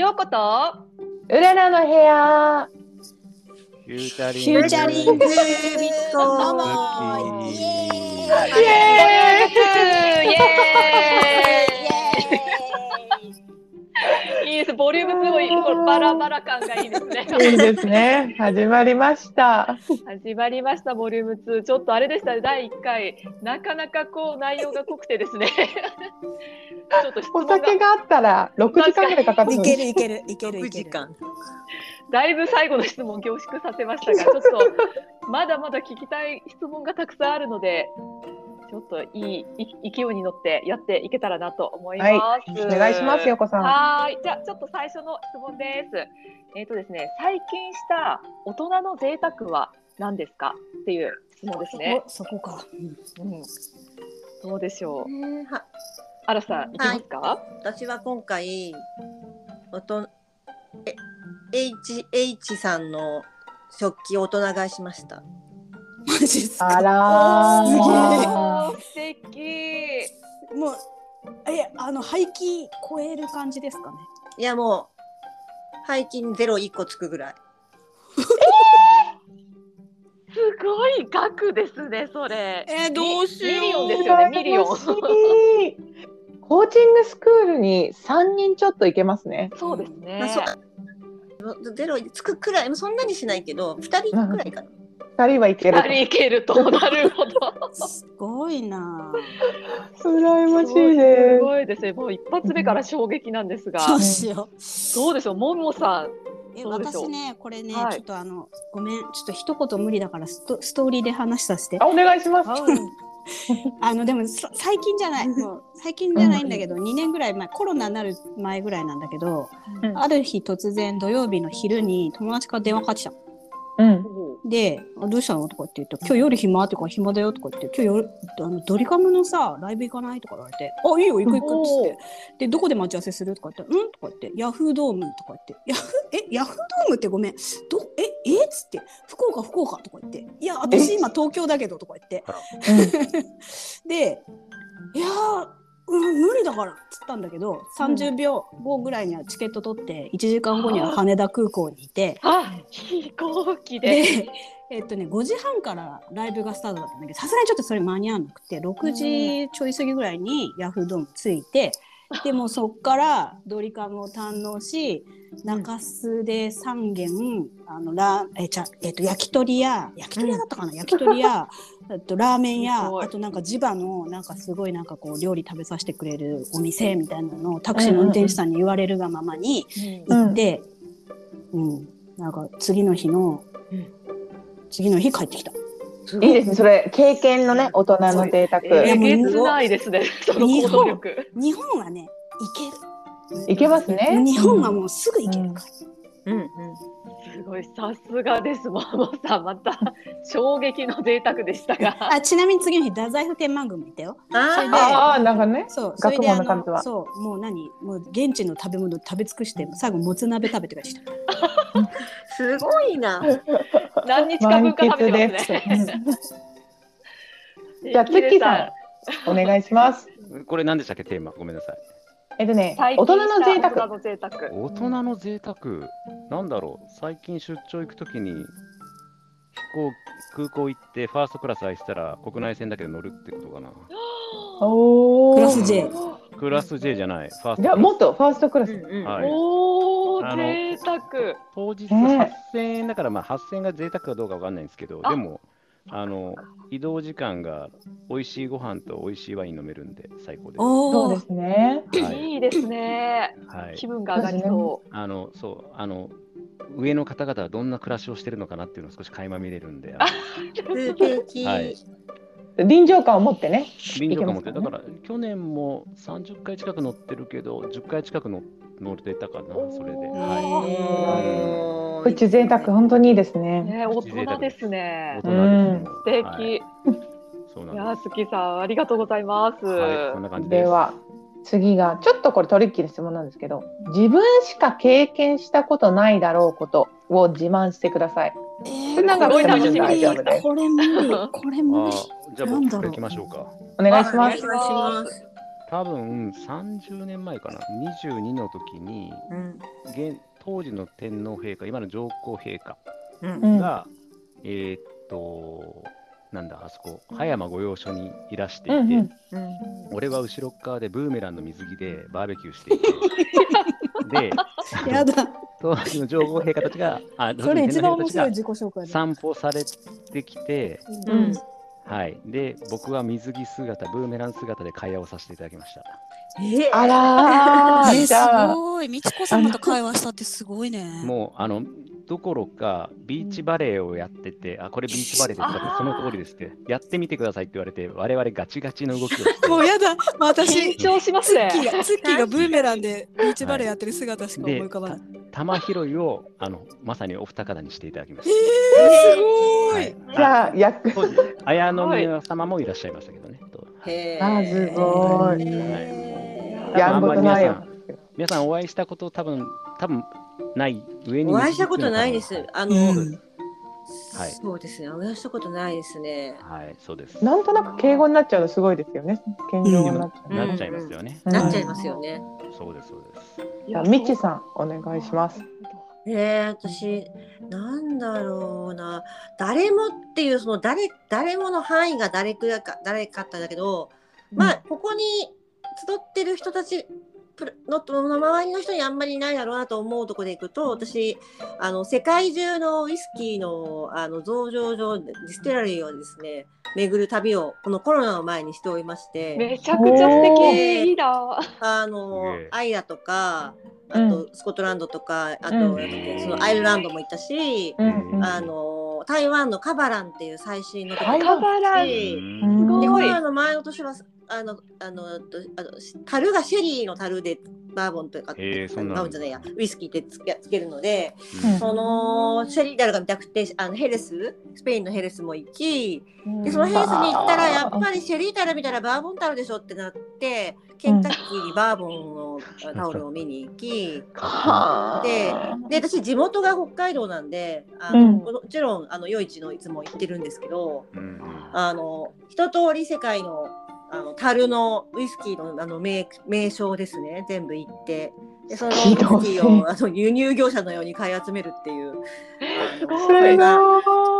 ヨーコとウララの部屋。フューチャリンフューチャリングイイエーイ。イエーイです。ボリュームすごい、このバラバラ感がいいですね。いいですね。始まりました。始まりました、ボリューム2。ちょっとあれでしたね、第1回。なかなかこう、内容が濃くてですね。ちょっと質お酒があったら六時間ぐらいかかっているけるいけるいける6いける。だいぶ最後の質問凝縮させましたが、ちょっとまだまだ聞きたい質問がたくさんあるので、ちょっといいい勢いに乗ってやっていけたらなと思います。お願いしますよこさん。はーい、じゃあちょっと最初の質問です。えっ、とですね、最近した大人の贅沢は何ですかっていう質問ですね。おそこか。うん、どうでしょう？ねはあらさん、いきますか？私は今回おとえ H H さんの食器を大人買いしました。マジっすあか。らすげえ素敵。もうえあの排気超える感じですかね？いやもう背筋ゼロ一個つくぐらい。すごい額ですね、それ。えどうしようミリオンですよね、ミリオン。コーチングスクールに三人ちょっと行けますね。そうですね。まあそうゼロつくくらいそんなにしないけど二人くらいかな。二人は行ける二。人いけると、なるほど。すごいな。羨ましいすです。ごいですね。もう一発目から衝撃なんですが。どうしよう。どうでしょう、ももさん。え私ねこれね、はいちょっとあのごめんちょっと一言無理だからストストーリーで話させてあ、お願いします。あのでもそ最近じゃない もう最近じゃないんだけど、2年ぐらい前コロナになる前ぐらいなんだけど、うんある日突然土曜日の昼に友達から電話かかってきたのうん。であ「どうしたの?」とかって言って「今日夜暇?」とか「暇だよ」とか言って「今日夜あのドリカムのさライブ行かない?」とか言われて「あいいよ行く行く」っつって「でどこで待ち合わせする?」とか言って「うん?」とか言って「ヤフードーム」とか言って「ヤフえヤフードームってごめんどええっ?」つって「福岡福岡」とか言って「いや私今東京だけど」とか言って で「いやーうん、無理だから」っつったんだけど30秒後ぐらいにはチケット取って1時間後には羽田空港にいて。あ、飛行機で。で、えっとね、5時半からライブがスタートだったんだけどさすがにちょっとそれ間に合わなくて6時ちょい過ぎぐらいにヤフードーム着いて、でもうそっからドリカムを堪能し中洲で3軒あのラえちゃ、えっと、焼き鳥屋焼き鳥屋だったかな、焼き鳥屋えっとラーメン屋すごいあとなんか地場のなんかすごいなんかこう料理食べさせてくれるお店みたいなのをタクシーの運転手さんに言われるがままに、うん行って、うん、なんか次の日の、うん次の日帰ってきた。いいですね。それ経験のね大人の贅沢。えげつないですね。その行動力。日本はね、行ける。いけますね。日本はもうすぐ行けるから。うんうん。すごい、さすがです。ももさん、また衝撃の贅沢でしたが。あちなみに次の日、太宰府天満宮もいたよ。あああなんかね。そう、学問の数はそう、もう何、もう現地の食べ物食べ尽くして、最後もつ鍋食べてからした。すごいな。何日か分か食べてますね。じゃあツッキーさんお願いします。これ何でしたっけ？テーマごめんなさい。えっとね最大人の贅沢。の贅沢。大人の贅沢なんだろう最近出張行くときに飛行空港行ってファーストクラス空いてたら国内線だけで乗るってことかな。おお。クラス J クラス J じゃない。ファーストじゃあもっとファーストクラス。うんうんはいおお、贅沢。当日ね8000円だから、まあ、8000円が贅沢かどうかわかんないんですけど、あでも、あの移動時間が美味しいご飯と美味しいワイン飲めるんで最高です。おおそうで、すね。はいいいですね。はい気分が上がりそあのそうあの上の方々はどんな暮らしをしてるのかなっていうのを少し垣間見れるんで、あ素敵。はい臨場感を持ってね。臨場感持って、いけますかだから去年も30回近く乗ってるけど、10回近く乗乗れたかな、それで。はおープチ贅沢本当にいいですう。ね。ね、大人ですい。ね大。人ですよ。素敵。はいそうなんいやす。すきさん、ありがとうございます。はい、こんな感じです。では次がちょっとこれトリッキーな質問なんですけど、自分しか経験したことないだろうことを自慢してください。えそれ長くても大丈夫ですこれ無理、これ無あ理。じゃあなんだろう僕から行きましょうか。お願いしますお願いし。ます。多分30年前かな、22の時に、うん現当時の天皇陛下、今の上皇陛下うん。うん。が、えーっと、なんだ、あそこ、葉山御用所にいらしていて、うんうん。うん。俺は後ろっ側でブーメランの水着でバーベキューしていて、で、やだ。当時の上皇陛下たちが、あ それ一番面白い天自己紹介散歩されてきて、うん。はい。で、僕は水着姿、ブーメラン姿で会話をさせていただきました。えあらー、えじゃあ、ごい。美智子様と会話したってすごいね。もう、あの、どころか、ビーチバレーをやってて、あ、これビーチバレーですか？って、その通りですって、やってみてくださいって言われて、我々ガチガチの動きをして、もうやだ。私緊、張しますねツッキーがツッキーがブーメランでビーチバレーやってる姿しか思い浮かばない。玉拾いを、あの、まさにお二方にしていただきましえー、すご。た。はいい。じゃあ、役、綾宮様もいらっしゃいましたけどね。とへーあすごいへやんごとないよ。皆さんお会いしたこと多分、多分ない上に。ーお会いしたことないです。あの、うんはいそうですね。お会いしたことないですね。はい、そうです。なんとなく敬語になっちゃうのすごいですよね。謙譲になっちゃう。うんなっちゃいますよね。うんなっちゃいますよね。そうです、そうです。じゃあ、みちさん、お願いします。えー、私なんだろうな誰もっていうその誰誰もの範囲が誰かか誰かったんだけど、まあここに集ってる人たちのの周りの人にあんまりいないだろうなと思うところでいくと私あの世界中のウイスキーのあの増上場ディステラリーをですね巡る旅をこのコロナの前にしておりまして。めちゃくちゃ素お敵。ーいいな。あのアイラとかあとスコットランドとか、あとうん。なんだっけそのアイルランドも行ったし、うんうんあの台湾のカバランっていう最新のとこ台湾カバランでコロナの前の年はあのあのとあの樽がシェリーの樽でバーボンというか、へーそんなのバーボンじゃないやウイスキーってつけつけるので、うん。そのシェリー樽が見たくてあのヘレススペインのヘレスも行きでそのヘレスに行ったらやっぱりシェリー樽見たらバーボン樽でしょってなってケンタッキーにバーボンのタオルを見に行き。はあ。でで私地元が北海道なんであの、うん。もちろんあの夜市のいつも行ってるんですけどあの一通り世界のあの樽のウイスキーのあの名名称ですね。全部行って。でそのウイスキーをあの輸入業者のように買い集めるっていう。すそれな。ごい。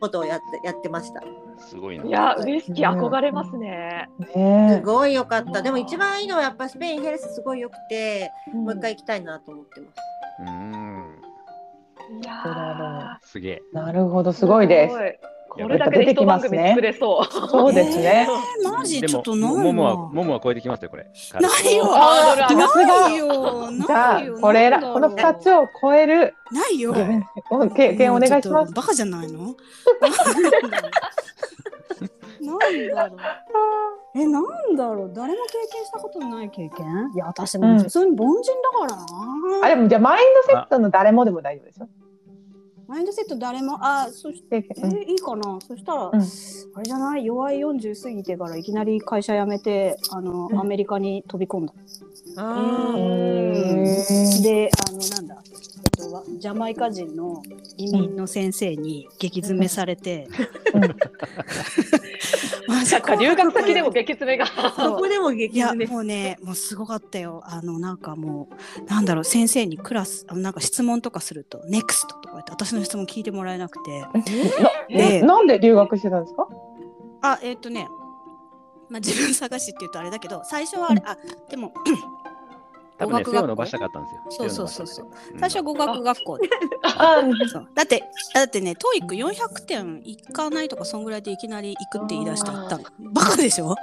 ことをやってやってましたすごいな。いや、ウイスキー憧れますね。すねごい良かったでも一番いいのはやっぱスペインヘレスすごい良くてもう一回行きたいなと思ってますうん。いやすげえ。え。なるほど、すごいです。これだけで一番組作れそう。そうですね。えーマジちょっとないももは、な。ももは超えてきますよ、これ。ないよ。ないよ。じゃあないよ。これらこの二つを超えるないよ。お経験お願いします。バカじゃないの？なんだろう。え、なんだろう。誰も経験したことのない経験？いや、私も普通に凡人だからな。あでもじゃあマインドセットの誰もでも大丈夫ですよ。マインドセット誰も、あ、そして、え、いいかな？そしたら、ん。あれじゃない？弱い40過ぎてからいきなり会社辞めて、あの、うん。アメリカに飛び込んだ。で、あの、なんだ、えっとわ、ジャマイカ人の移民の先生に激詰めされて、うん マジなんか留学先でも激詰めが。そこでも激詰め。もうねもうすごかったよ。あのなんかもうなんだろう先生にクラスあのなんか質問とかすると「NEXT」とか言って私の質問聞いてもらえなくて。えなんで留学してたんですか？あえっ、とねまあ自分探しって言うとあれだけど最初はあれ、あでも多分ね、語学学校背を伸ばしたかったんですよ。そうそうそうそう背を伸ばしたくて。最初は語学学校で あそうだってだってね TOEIC400 点いかないとかそんぐらいでいきなり行くって言い出して行ったのバカでしょ？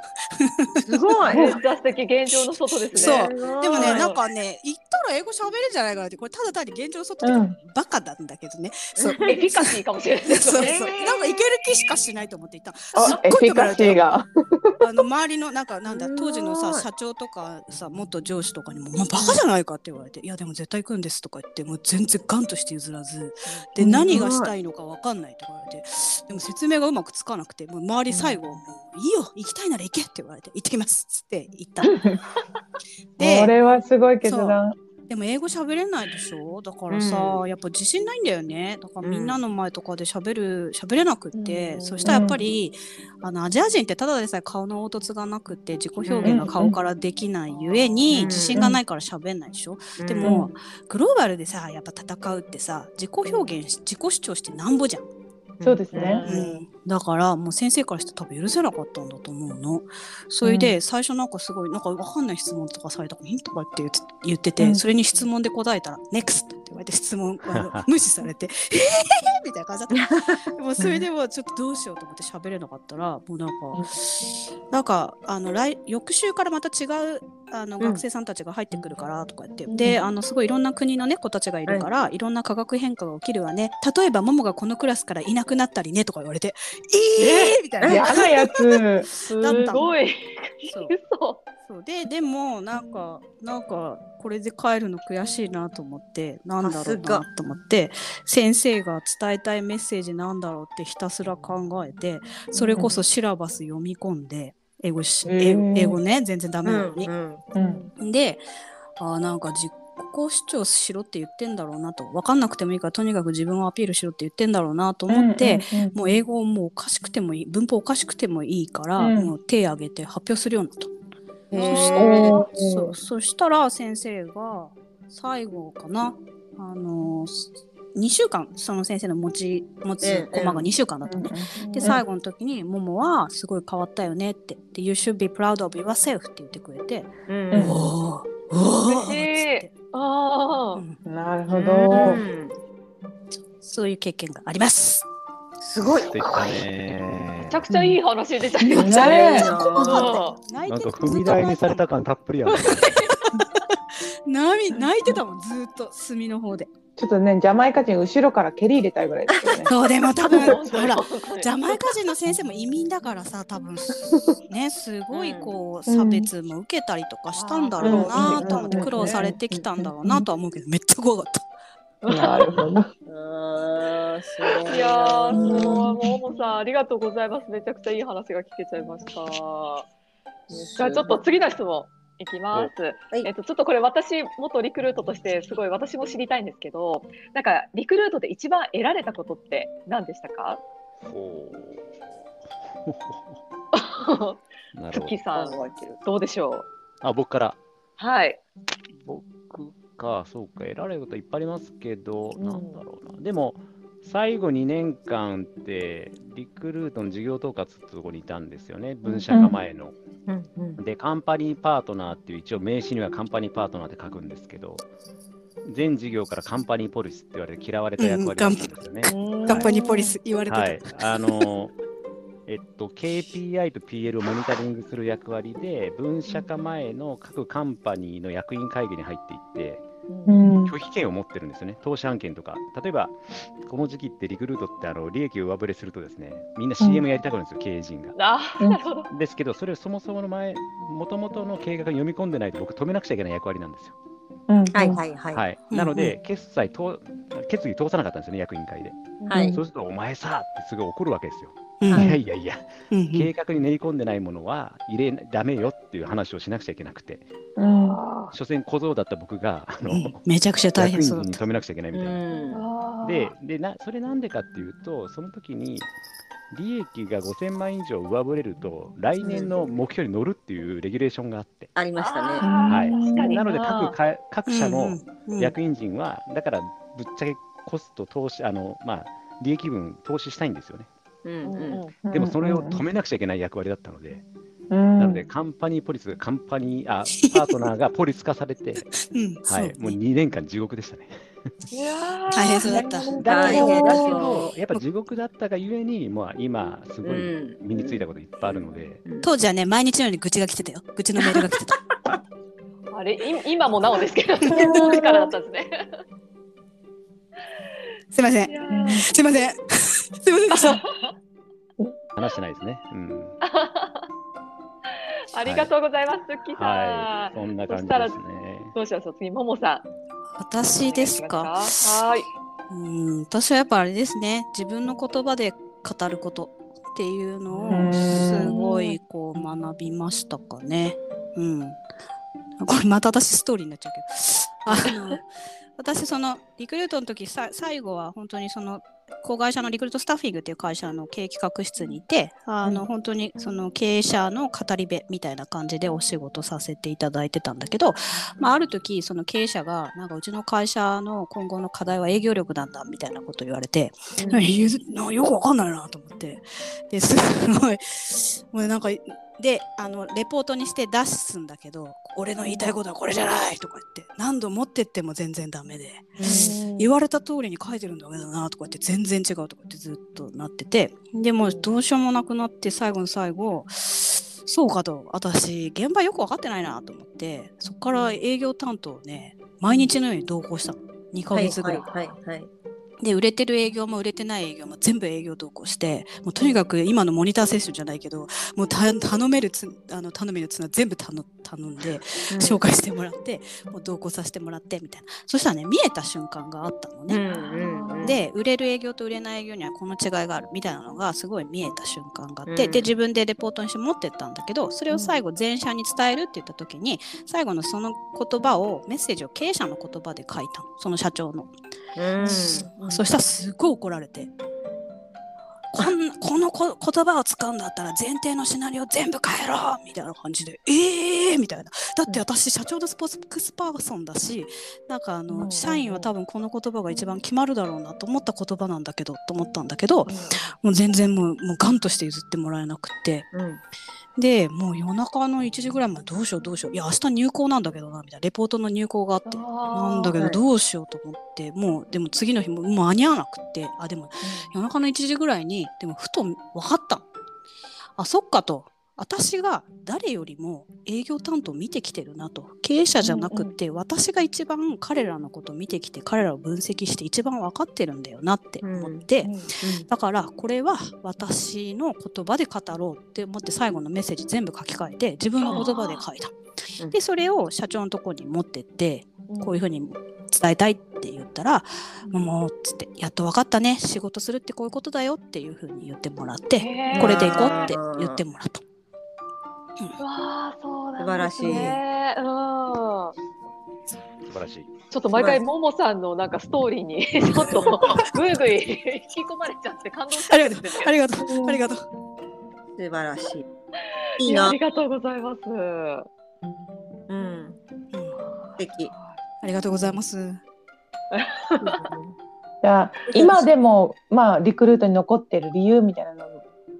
すごいめっちゃ素敵現状の外ですそね。うでもね、はいなんかね、言ったら英語喋れるんじゃないかなって、これただ単に現状の外でうんバカなんだけどね。そう。エフィカシーかもしれないです そうね。そう。なんかいける気しかしないと思っていた。すっあエフィカシーが。あの周りのなんかなんだ当時のさ社長とかさ元上司とかにも「もうバカじゃないか」って言われて「いやでも絶対行くんです」とか言ってもう全然ガンとして譲らず。でうん何がしたいのか分かんないとか言われてでも説明がうまくつかなくてもう周り最後「もういいよ行きたいなら行け」って言われて「行ってきます」っつって行ったの。こでれはすごい決断。ででも英語喋れないでしょ？だからさ、うやっぱ自信ないんだよね。だからみんなの前とかで喋る喋れなくって、うんそしたらやっぱり、あのアジア人ってただでさえ顔の凹凸がなくって自己表現が顔からできないゆえに、うん。自信がないから喋んないでしょ、でも、グローバルでさやっぱ戦うってさ自己表現し自己主張してなんぼじゃん、そうですね。うん。だからもう先生からして多分許せなかったんだと思うの。それで最初なんかすごいなんかわかんない質問とかされたから「ん?」とかって言って言ってて、うん。それに質問で答えたら「NEXT」って言われて質問無視されて「えー!」みたいな感じだった。でもそれでもちょっとどうしようと思って喋れなかったらもうなんか、なんかあの来翌週からまた違うあのうん。学生さんたちが入ってくるからとか言って、であのすごいいろんな国のね子たちがいるから、い、ろんな化学変化が起きるわね。例えばモモがこのクラスからいなくなったりねとか言われて えー、みたいな。嫌なやつ。すだったの。ごい。そう。ででもなんかなんかこれで帰るの悔しいなと思ってなんだろうなと思って先生が伝えたいメッセージなんだろうってひたすら考えてそれこそシラバス読み込んで英語し、英語ね全然ダメうなのに。であーなんか自己主張しろって言ってんだろうなと。分かんなくてもいいからとにかく自分をアピールしろって言ってんだろうなと思って、もう英語もうおかしくてもいい文法おかしくてもいいから、うん。もう手挙げて発表するようになった。へそしそうそしたら先生が最後かな。あの2週間その先生の持ち持つコマが2週間だったのね。で最後の時に「ももはすごい変わったよね」って「で You should be proud of yourself」って言ってくれて「うんうんおおおお!」っつって、ああ。うんなるほうど。んそういう経験があります。すごい。めちゃくちゃいい話出ちゃいましたね。なんか踏み台にされた感たっぷりや な。泣い泣いてたもんずーっと隅の方で。ちょっとね、ジャマイカ人後ろから蹴り入れたいぐらいですよね。そうでも多分ほらジャマイカ人の先生も移民だからさ多分ねすごいこううん差別も受けたりとかしたんだろうなと思ってうん苦労されてきたんだろうなとは思うけどめっちゃ怖かった。なるほど。いいやー、なそう、ももさん、ありがとうございます。めちゃくちゃいい話が聞けちゃいました。じゃあ、ちょっと次の質問いきます。はいえっと、ちょっとこれ、私、元リクルートとして、すごい私も知りたいんですけど。なんか、リクルートで一番得られたことって、何でしたか？ほう なるほどツッキー。さん、どうでしょう？あ、僕から。はい。僕か、そうか、得られることいっぱいありますけど、うんなんだろうな。でも、最後2年間って、リクルートの事業統括ってところにいたんですよね、分社化前の。うんうんで、カンパニーパートナーっていう、一応名刺にはカンパニーパートナーって書くんですけど、全事業からカンパニーポリスって言われて嫌われた役割だったんですよね。カンパニーポリス言われてた。はい、あのえっと、KPI と PL をモニタリングする役割で、分社化前の各カンパニーの役員会議に入っていって、うん。拒否権を持ってるんですよね、投資案件とか。例えば、この時期ってリクルートってあの利益を上振れするとですね、みんな CM やりたくなるんですよ、経営陣が。あー、なるほど。ですけど、それをそもそもの前、もともとの計画に読み込んでないと、僕、止めなくちゃいけない役割なんですよ。うんはいはいはい。はい、うんなので、決済と、決議通さなかったんですよね、役員会で。はいそうすると、お前さってすごい怒るわけですよ。うん。いやいやいや、うん。うん計画に練り込んでないものは入れダメよっていう話をしなくちゃいけなくて、うん。所詮小僧だった僕が、あの、うん。めちゃくちゃ大役員変そうだった。に止めなくちゃいけないみたいな。あーででな、それなんでかっていうと、その時に利益が5000万以上上振れると、来年の目標に乗るっていうレギュレーションがあって、ありましたね。はい。確かにな。ので各か各社のうんうん。役員陣は、だからぶっちゃけコスト投資、あのまあ、利益分投資したいんですよね。うんうん。ううん。でもそれを止めなくちゃいけない役割だったので、うん。なのでカンパニーポリスがカンパニー、あ パートナーがポリス化されて、うんはい、もう2年間地獄でしたね。いやー。大変そうだった。だけど、大変だだけどそやっぱ地獄だったがゆえに、まあ、今、すごいうん。身についたこといっぱいあるので、ん。当時はね毎日のように愚痴が来てたよ。愚痴のメールが来てた。あれ、い今もなおですけど、当時からだったんですね。すいません。すいませんすいませんでした話してないですね。うん。ありがとうございます、ツッキーさん。はい、そんな感じですね。どうしましょう、次、ももさん。私ですか？はい。うん私はやっぱあれですね自分の言葉で語ることっていうのうんをすごいこう学びましたかねうんこれまた私ストーリーになっちゃうけあの私そのリクルートの時さ最後は本当にその子会社のリクルートスタッフィングっていう会社の経営企画室にいてあの、うん。本当にその経営者の語り部みたいな感じでお仕事させていただいてたんだけど、まあ、ある時その経営者がなんかうちの会社の今後の課題は営業力なんだみたいなこと言われて、うん。よくわかんないなと思って。ですごい。もうなんかであのレポートにして出すんだけど俺の言いたいことはこれじゃないとか言って何度持ってっても全然ダメで言われた通りに書いてるんだけどなとか言って全然違うとか言ってずっとなっててでもうどうしようもなくなって最後の最後そうかと私現場よく分かってないなと思ってそこから営業担当をね毎日のように同行したの2ヶ月ぐらい。はいはいはい。で売れてる営業も売れてない営業も全部営業同行してもうとにかく今のモニターセッションじゃないけどもうた頼めるつあの頼みの綱全部頼頼んで紹介してもらって、もう同行させてもらってみたいな。そしたらね見えた瞬間があったのね。うんうんうん、で売れる営業と売れない営業にはこの違いがあるみたいなのがすごい見えた瞬間があって、うん。で自分でレポートにして持ってったんだけどそれを最後全社に伝えるって言った時に最後のその言葉をメッセージを経営者の言葉で書いたの。その社長の。うん。そしたらすごい怒られて。こんこのこ言葉を使うんだったら前提のシナリオ全部変えろみたいな感じでええー、みたいな。だって私社長のスポークスパーソンだしなんかあの社員は多分この言葉が一番決まるだろうなと思った言葉なんだけどと思ったんだけどもう全然もうもうガンとして譲ってもらえなくって。うんでもう夜中の1時ぐらいまでどうしようどうしよう。いや明日入校なんだけどなみたいな。レポートの入校があって。なんだけどはい。どうしようと思って、もうでも次の日も間に合わなくって。あでも夜中の1時ぐらいにでもふと分かったの。あそっかと私が誰よりも営業担当を見てきてるなと。経営者じゃなくって、私が一番彼らのことを見てきて彼らを分析して一番分かってるんだよなって思って、だからこれは私の言葉で語ろうって思って最後のメッセージ全部書き換えて自分の言葉で書いた。うん。でそれを社長のところに持ってってこういうふうに伝えたいって言ったら「もう」っつって「やっと分かったね仕事するってこういうことだよ」っていうふうに言ってもらってこれでいこうって言ってもらった。うわあそうなん素晴らしいですねうん素晴らしい。ちょっと毎回ももさんのなんかストーリーに ちょっとぐいぐい引き込まれちゃって感動しちゃありがとうってありがとうありがとう。素晴らしい。いいなあり。がとうございます。うん。うん素敵。ありがとうございます。じゃあ今でもまあリクルートに残ってる理由みたいなの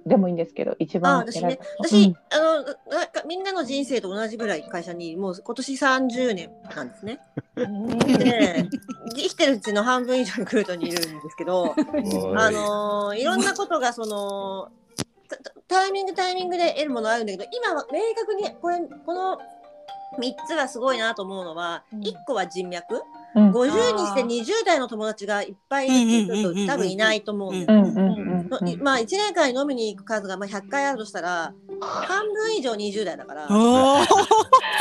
でもいいんですけど一あ番私ね選私、ぶあのなんかみんなの人生と同じぐらい会社にもう今年30年なんですね。で生きてるうちの半分以上にクルートにいるんですけど、あのーいろんなことがそのタイミングタイミングで得るものあるんだけど今は明確にこれこの3つはすごいなと思うのは、うん。1個は人脈うん50にして20代の友達がいっぱいいるっていう人多分いないと思うんだよね。うんうんうんのいまあ1年間に飲みに行く数がまあ100回あるとしたら半分以上20代だから。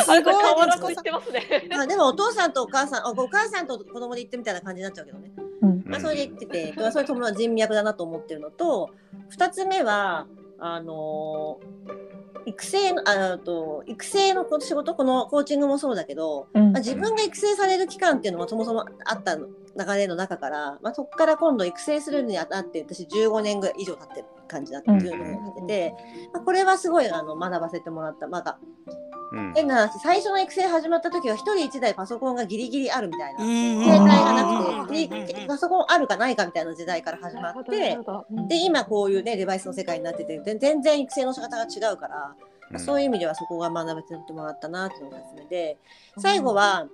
すごい変わらてますね。まあでもお父さんとお母さんあお母さんと子供で行ってみたいな感じになっちゃうけどね。うんまあ、それで言ってて、まあそういう友達人脈だなと思ってるのと2つ目はあのー育成のああと育成の仕事このコーチングもそうだけど、うん。まあ、自分が育成される期間っていうのはそもそもあった流れの中から、まあ、そこから今度育成するにあたって私15年ぐらい以上経ってる感じだった、うん。15年経ってて、まあ、これはすごいあの学ばせてもらった。まだうん。変な話最初の育成始まった時は1人1台パソコンがギリギリあるみたいなうん。携帯がなうん。くてでパソコンあるかないかみたいな時代から始まってで今こういうねデバイスの世界になっててで全然育成の仕方が違うから、まあそういう意味ではそこが学べてもらったなっていうのが2つ目で最後は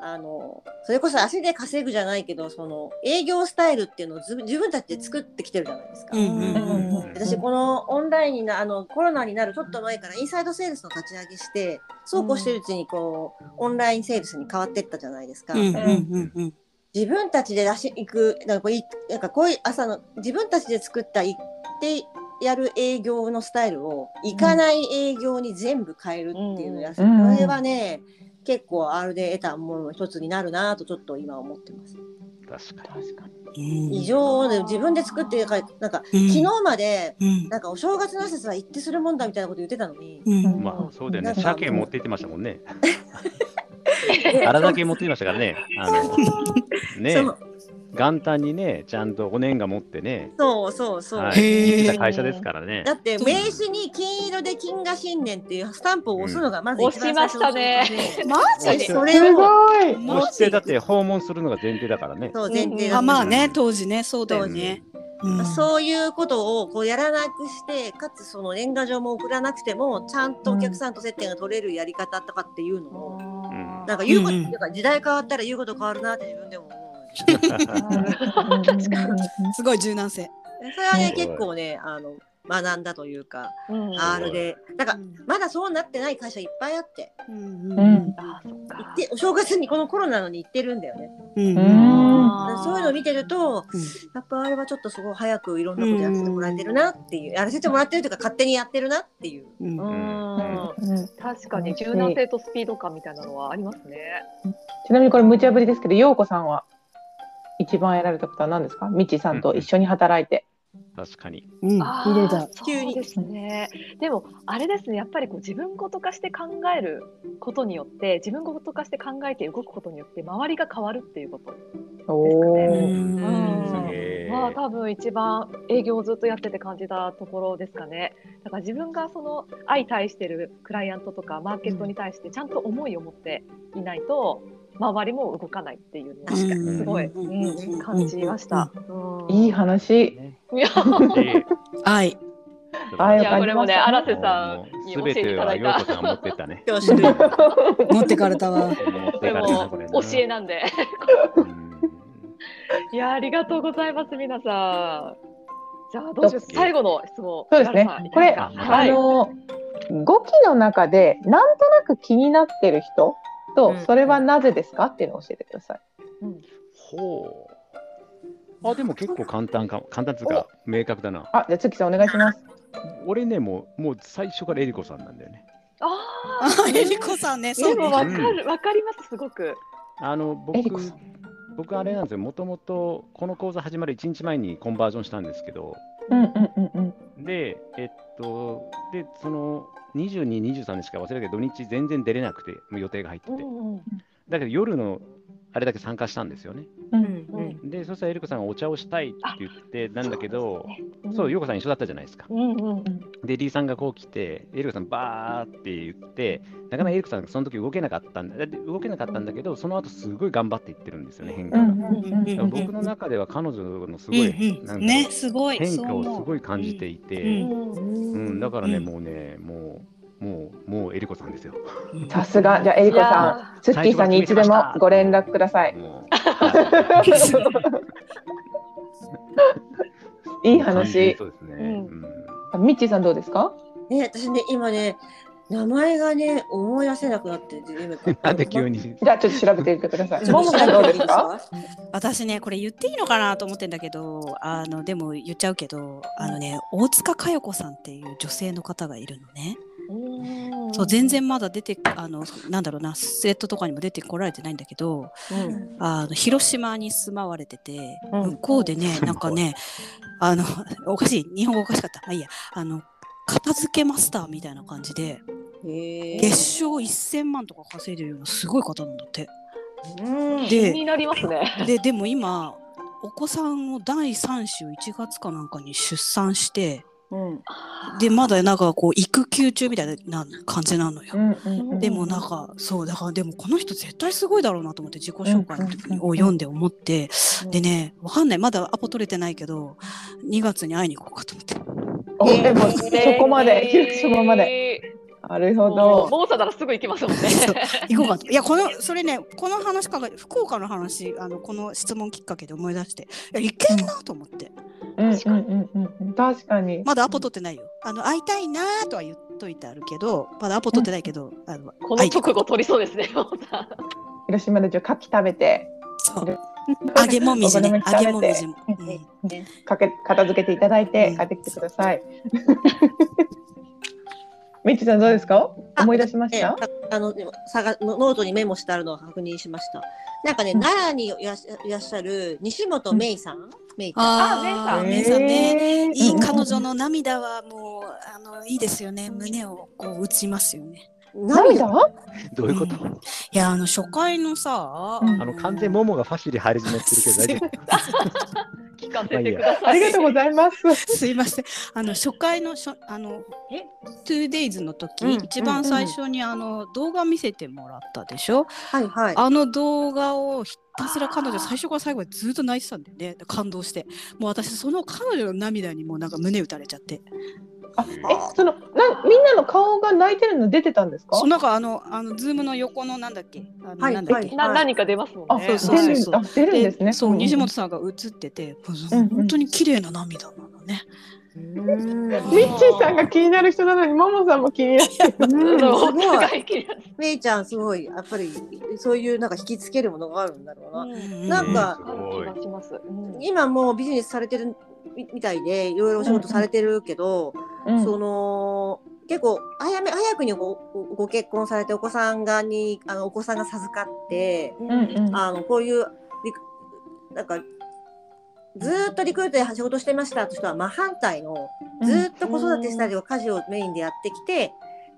あのそれこそ足で稼ぐじゃないけどその営業スタイルっていうのをず自分たちで作ってきてるじゃないですか。うんうんうんうん。私このオンラインになあのコロナになるちょっと前からインサイドセールスの立ち上げしてそうこうしてるうちにこうオンラインセールスに変わっていったじゃないですか。うんうんうんうん。自分たちで出し行くなんかこういなんかこういう朝の自分たちで作った行ってやる営業のスタイルを行かない営業に全部変えるっていうのをやる、うんこれはね結構あれで得たものの一つになるなとちょっと今思ってます。確かに。確かに異常で自分で作ってなんか昨日までうんなんかお正月の挨拶は行ってするもんだみたいなこと言ってたのに。うんまあそうだよね。鮭持って行ってましたもんね。あらだけ持ってきましたからね。あの ね元旦にね、ちゃんとお年賀持ってね、そうそうそう。はい、へー行ってた会社ですからねだ。って名刺に金色で金河新年っていうスタンプを押すのがまず一番押しましたね マジそれすをごい。マそしてだって訪問するのが前提だからね。そう前提だったあまあね当時ねそうだよね。うんそういうことをこうやらなくしてかつその年賀状も送らなくてもちゃんとお客さんと接点が取れるやり方とかっていうのも、んなんか言うこと、うんうんなんか時代変わったら言うこと変わるなって自分でも。すごい柔軟性。それはねうん結構ねあの学んだというか、うん、R で。なん。かまだそうなってない会社いっぱいあって。うんうん行ってお正月にこのコロナのに行ってるんだよね。うん。そういうのを見てるとやっぱあれはちょっとすごい早くいろんなことやらせてもらってるなっていう、やらせてもらってるというか勝手にやってるなっていう。うん。うん。うん確かに柔軟性とスピード感みたいなのはありますね。ちなみにこれ無茶ぶりですけど、陽子さんは？一番やられたことは何ですか？みちさんと一緒に働いて。確かに。うんあ。急にですね。でもあれですね、やっぱりこう自分ごと化して考えることによって、自分ごと化して考えて動くことによって周りが変わるっていうこと。おうお。んうん。まあ多分一番営業をずっとやってて感じたところですかね。だから自分がその相対してるクライアントとかマーケットに対してちゃんと思いを持っていないと周りも動かないっていうすごい、感じました。うんいい話。ねいやではい。あいやこれもね荒瀬さもんに教えていただはい陽た持ってったね。持ってかれたわ。持っこてかれれも教えなんで。うんいやありがとうございます皆さん。じゃあどうしよう最後の質問。そうですね。これ、あはい。の5期の中でなんとなく気になってる人と、うんそれはなぜですか？っていうのを教えてください。ほう。あ、でも結構簡単か、簡単っていうか、明確だな。あ、じゃあ月さんお願いします。俺ね、もう、もう最初からエリコさんなんだよね。ああエリコさんね。でもわかるわかりますすごく。あの、僕僕あれなんですよ、もともとこの講座始まる1日前にコンバージョンしたんですけど、うんうんうんうん。で、えっと、で、その22、23日しか忘れたけど、土日全然出れなくて、もう予定が入ってて、だけど夜のあれだけ参加したんですよね。うんうんで、そしたらエリコさんがお茶をしたいって言って、なんだけど、うんそう、ヨコさん一緒だったじゃないですか。うんうんで、リーさんがこう来て、エリコさんバーって言って、なかなかエリコさんがその時動けなかったんだ、だって動けなかったんだけど、その後すごい頑張っていってるんですよね、変化が。うんうんうんだから僕の中では彼女のすごい、うんうんん。なかね、すごい。変化をすい。ごい感じていて、うんうんだからね、うんもうね、もう、もう、もうエリコさんですよ。さすが。じゃあエリコさん、ツッキーさんにいつでもご連絡ください。いい話。そうですね。うんうんミッチーさんどうですか？ね私ね今ね名前がね思い出せなくなって なんで急に？じゃあちょっと調べてみてください。ちょっとボムさんどうですか？私ねこれ言っていいのかなと思ってんだけどあのでも言っちゃうけどあのね大塚佳代子さんっていう女性の方がいるのね。うん。そう全然まだ出てあのなんだろうなスレッドとかにも出てこられてないんだけどうん。あの広島に住まわれててうん。向こうでねなんかねあの おかしい。日本語おかしかった。まあいいや。あの片付けマスターみたいな感じでへ月賞1000万とか稼いでるようなすごい方なんだって。うん。で気になりますね。ででも今お子さんを第3子を1月かなんかに出産してうんでまだなんかこう育休中みたいな感じなのよ。うんうんうんでもなんかそうだからでもこの人絶対すごいだろうなと思って自己紹介の時にを読んで思って。でねわかんない。まだアポ取れてないけど2月に会いに行こうかと思って。おでもそこまで。広島まで。で。なるほもうど。モーサならすぐ行きますもんね。行こうかと。いやこのそれねこの話かが福岡の話あのこの質問きっかけで思い出していやいけんなと思ってうんうんうんうんうん。確かに。まだアポ取ってないよ。あの会いたいなとは言っといてあるけどまだアポ取ってないけど、あのこの直後取りそうですね。広島でじゃあ牡蠣食べて、そう 揚げもみじね揚げもみじも。食うんかけ片付けていただいてうん帰ってきてください。ミッチーさんどうですか？あ思い出しました？えああのでもさがノートにメモしてあるのを確認しました。なんかね、うん奈良にいらっしゃいらっしゃる西本芽衣さん、芽衣ちゃん。ああ、あメイさんね。いいうん彼女の涙はもうあのいいですよね。胸をこう打ちますよね。涙？どういうこと、うんいや、あの、初回のさ、うんあの完全にモモがファシリ入り詰めてるけど大丈夫？聞かせてください。ありがとうございます。すいません。あの初回のしょあのえ？2days の時、うん一番最初にあの動画見せてもらったでしょ？はいはい。あの動画をひたすら彼女最初から最後までずっと泣いてたんだよね。感動して。もう私その彼女の涙にもうなんか胸打たれちゃって。あ、え、その、な、みんなの顔が泣いてるの出てたんですか？そう。なんかあのあのズームの横のなんだっけ？あのはいなんだっけ？はいな何か出ますもんあ、ね。そうそう出る、そうあ、出るんですね。そう、ん西本さんが映ってて、本当に綺麗な涙なのね。うーん。ミッチーさんが気になる人なのに、ももさんも気になってる。めい。ちゃんすごいやっぱりそういうなんか引きつけるものがあるんだろうな。なんかある気がします。うん。今もうビジネスされてるみみたいでいろいろお仕事されてるけど、うん。その結構早め早くにごごご結婚されてお子さんがにあのお子さんが授かってうん。うん。あのこういうなんかずーっとリクルートで仕事してましたと人は真反対のずーっと子育てしたりとか家事をメインでやってきて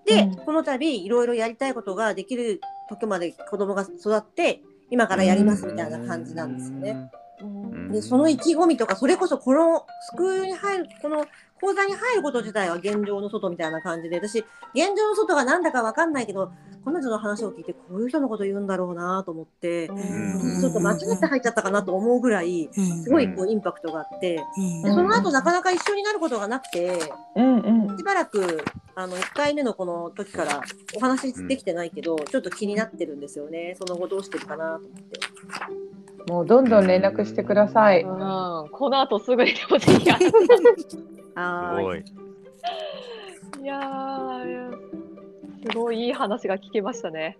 で、うん。この度いろいろやりたいことができる時まで子供が育って今からやりますみたいな感じなんですよね。うん。でその意気込みとかそれこそこのスクールに入るこの講座に入ること自体は現状の外みたいな感じで私現状の外がなんだかわかんないけど彼女の話を聞いてこういう人のこと言うんだろうなと思ってうんちょっと間違って入っちゃったかなと思うぐらいうんすごいこうインパクトがあってうんでその後なかなか一緒になることがなくてしばらくあの1回目のこの時からお話できてないけどちょっと気になってるんですよねその後どうしてるかなと思って。もうどんどん連絡してください。うんこの後すぐにでもぜひ。はーいすごい。いやー、すごいいい話が聞けましたね。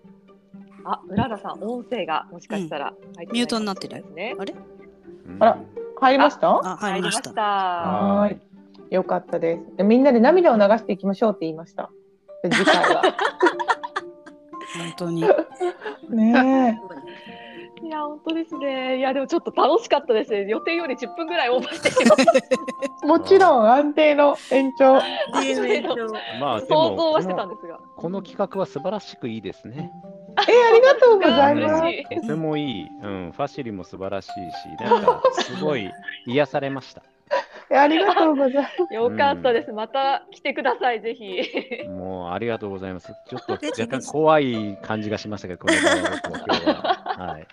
あ、うららさん、音声がもしかしたら入ってミュートになってるない？かもしれないですね。あら入りましたあ、入りました。はーい。よかったです。でみんなで涙を流していきましょうって言いました。で次回は。本当に。ねいや、本当ですね。いや、でもちょっと楽しかったですね。予定より10分ぐらいオーバーしてしまった。え。もちろん安定の延長。まあ、で想像もはしてたんですが。この企画は素晴らしくいいですね。えありがとうございます。とてもいい。うん、ファシリも素晴らしいし、なんか すごい癒されました。えありがとうございます。よかったです。また来てください、ぜひ。もうありがとうございます。ちょっと 若干怖い感じがしましたけど、この場合はは。はい。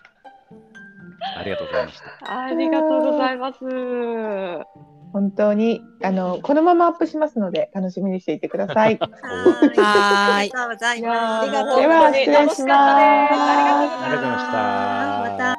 ありがとうございました。ありがとうございます。本当にあのこのままアップしますので楽しみにしていてください。はいありがとうございます。では。失礼しますありがとうございます。ありがとうございましたまた。